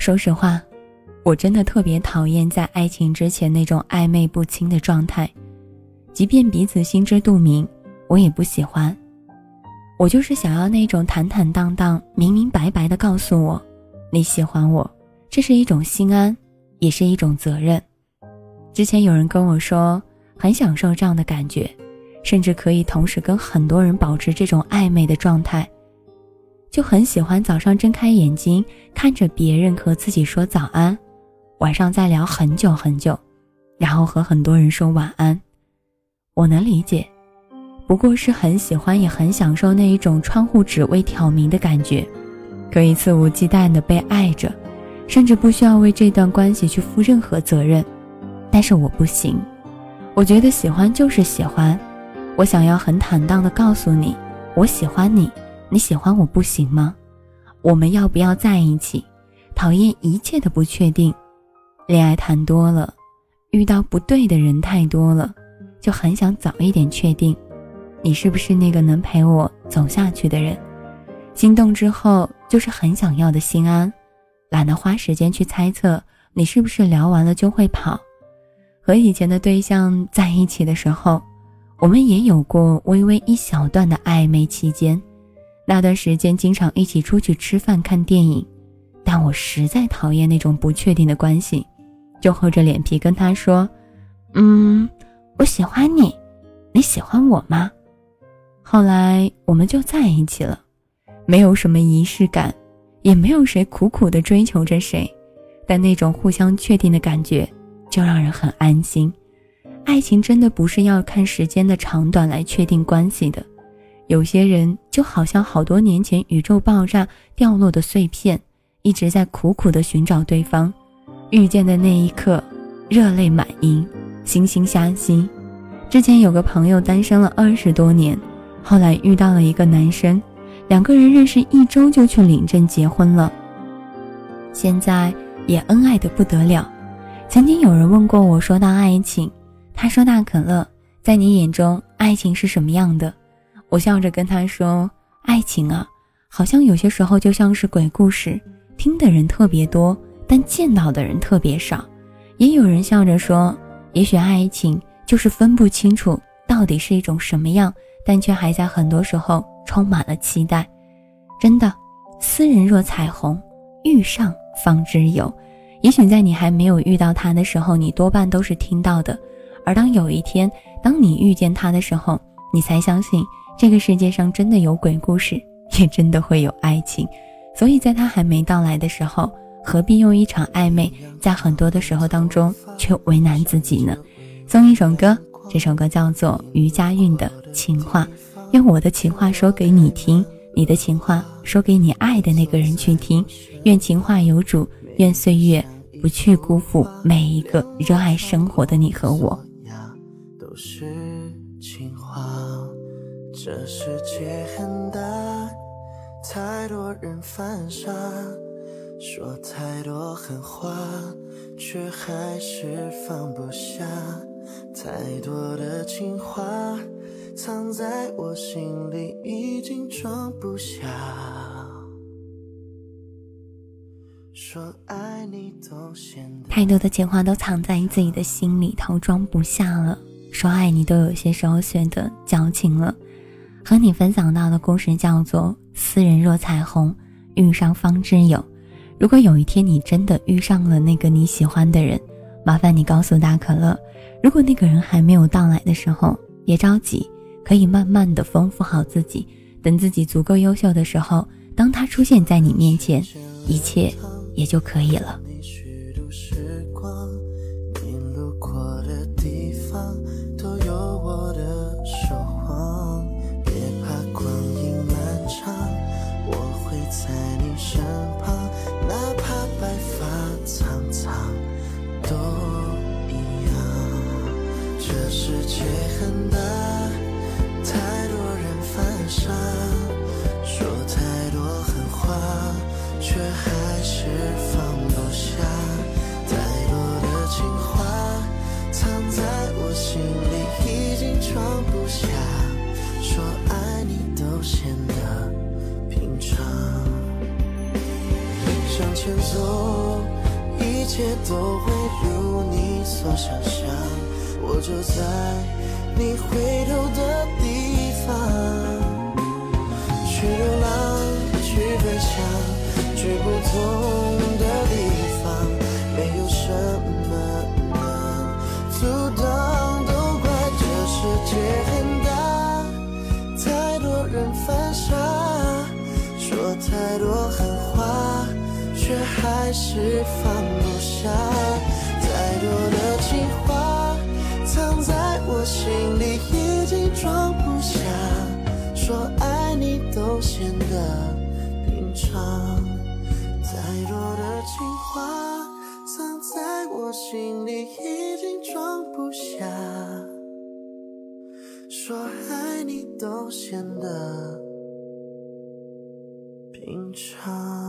说实话，我真的特别讨厌在爱情之前那种暧昧不清的状态，即便彼此心知肚明，我也不喜欢。我就是想要那种坦坦荡荡、明明白白的告诉我，你喜欢我，这是一种心安，也是一种责任。之前有人跟我说，很享受这样的感觉，甚至可以同时跟很多人保持这种暧昧的状态。就很喜欢早上睁开眼睛看着别人和自己说早安，晚上再聊很久很久，然后和很多人说晚安。我能理解，不过是很喜欢也很享受那一种窗户纸未挑明的感觉，可以肆无忌惮的被爱着，甚至不需要为这段关系去负任何责任。但是我不行，我觉得喜欢就是喜欢，我想要很坦荡的告诉你，我喜欢你。你喜欢我不行吗？我们要不要在一起？讨厌一切的不确定，恋爱谈多了，遇到不对的人太多了，就很想早一点确定，你是不是那个能陪我走下去的人？心动之后就是很想要的心安，懒得花时间去猜测你是不是聊完了就会跑。和以前的对象在一起的时候，我们也有过微微一小段的暧昧期间。那段时间经常一起出去吃饭、看电影，但我实在讨厌那种不确定的关系，就厚着脸皮跟他说：“嗯，我喜欢你，你喜欢我吗？”后来我们就在一起了，没有什么仪式感，也没有谁苦苦的追求着谁，但那种互相确定的感觉就让人很安心。爱情真的不是要看时间的长短来确定关系的。有些人就好像好多年前宇宙爆炸掉落的碎片，一直在苦苦的寻找对方，遇见的那一刻，热泪满盈，惺惺相惜。之前有个朋友单身了二十多年，后来遇到了一个男生，两个人认识一周就去领证结婚了，现在也恩爱的不得了。曾经有人问过我，说到爱情，他说：“大可乐，在你眼中，爱情是什么样的？”我笑着跟他说：“爱情啊，好像有些时候就像是鬼故事，听的人特别多，但见到的人特别少。”也有人笑着说：“也许爱情就是分不清楚到底是一种什么样，但却还在很多时候充满了期待。”真的，斯人若彩虹，遇上方知有。也许在你还没有遇到他的时候，你多半都是听到的；而当有一天，当你遇见他的时候，你才相信。这个世界上真的有鬼故事，也真的会有爱情，所以在他还没到来的时候，何必用一场暧昧，在很多的时候当中却为难自己呢？送一首歌，这首歌叫做余佳韵的《情话》，用我的情话说给你听，你的情话说给你爱的那个人去听。愿情话有主，愿岁月不去辜负每一个热爱生活的你和我。这世界很大，太多人犯傻，说太多狠话，却还是放不下。太多的情话藏在我心里，已经装不下。说爱你都显得太多的情话都藏在自己的心里头，装不下了。说爱你都有些时候显得矫情了。和你分享到的故事叫做“斯人若彩虹，遇上方知有”。如果有一天你真的遇上了那个你喜欢的人，麻烦你告诉大可乐，如果那个人还没有到来的时候，别着急，可以慢慢的丰富好自己，等自己足够优秀的时候，当他出现在你面前，一切也就可以了。世界很大太多人犯傻说太多狠话却还是放不下。太多的情话藏在我心里已经装不下说爱你都显得平常。向前走一切都会如你所想象。我就在你回头的地方，去流浪，去飞翔，去不同的地方，没有什么能阻挡，都怪这世界很大，太多人犯傻，说太多狠话。却还是放不下，太多的情话藏在我心里，已经装不下。说爱你都显得平常，太多的情话藏在我心里，已经装不下。说爱你都显得平常。